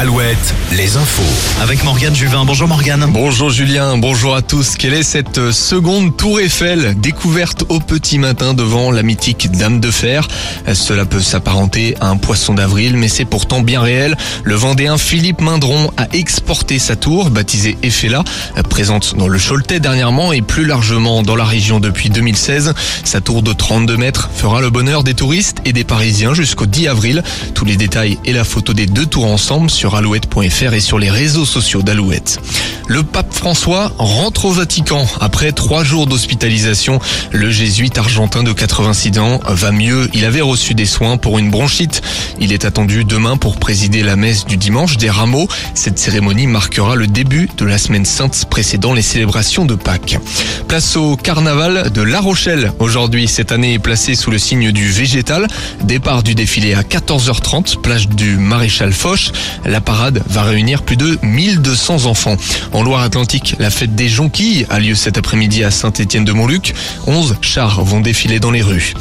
Alouette, les infos. Avec Morgane Juvin. Bonjour Morgane. Bonjour Julien, bonjour à tous. Quelle est cette seconde tour Eiffel découverte au petit matin devant la mythique Dame de Fer? Cela peut s'apparenter à un poisson d'avril, mais c'est pourtant bien réel. Le Vendéen Philippe Mindron a exporté sa tour, baptisée Eiffela, présente dans le Choletais dernièrement et plus largement dans la région depuis 2016. Sa tour de 32 mètres fera le bonheur des touristes et des Parisiens jusqu'au 10 avril. Tous les détails et la photo des deux tours ensemble sur alouette.fr et sur les réseaux sociaux d'Alouette. Le pape François rentre au Vatican après trois jours d'hospitalisation. Le jésuite argentin de 86 ans va mieux. Il avait reçu des soins pour une bronchite. Il est attendu demain pour présider la messe du dimanche des rameaux. Cette cérémonie marquera le début de la semaine sainte précédant les célébrations de Pâques. Place au carnaval de La Rochelle. Aujourd'hui, cette année est placée sous le signe du végétal. Départ du défilé à 14h30, plage du Maréchal Foch. La parade va réunir plus de 1200 enfants. En Loire-Atlantique, la fête des jonquilles a lieu cet après-midi à Saint-Étienne-de-Montluc. 11 chars vont défiler dans les rues.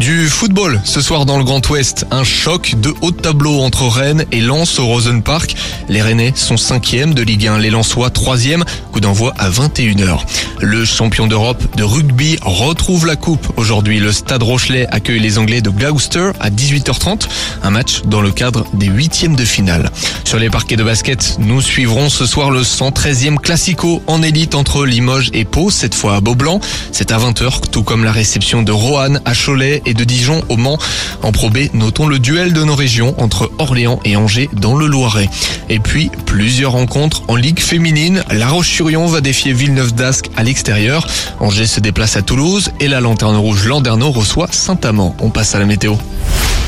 Du football ce soir dans le Grand Ouest, un choc de haut tableau entre Rennes et Lens au Rosen Park. Les Rennais sont cinquième de Ligue 1, les Lensois troisième. Coup d'envoi à 21h. Le champion d'Europe de rugby retrouve la coupe. Aujourd'hui, le Stade Rochelet accueille les Anglais de Gloucester à 18h30. Un match dans le cadre des huitièmes de finale. Sur les parquets de basket, nous suivrons ce soir le 113e Classico en élite entre Limoges et Pau, cette fois à Beaublanc. C'est à 20h, tout comme la réception de Roanne à Cholet et de Dijon au Mans. En Pro B, notons le duel de nos régions entre Orléans et Angers dans le Loiret. Et puis, plusieurs rencontres en Ligue féminine. La Roche-sur-Yon va défier Villeneuve d'Ascq à l'extérieur. Angers se déplace à Toulouse et la Lanterne Rouge Landerneau reçoit Saint-Amand. On passe à la météo.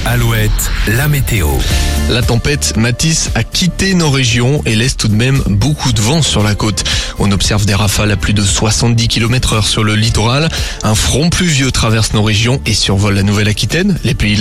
Alouette, la météo. La tempête Matisse a quitté nos régions et laisse tout de même beaucoup de vent sur la côte. On observe des rafales à plus de 70 km heure sur le littoral. Un front pluvieux traverse nos régions et survole la Nouvelle-Aquitaine. Les pays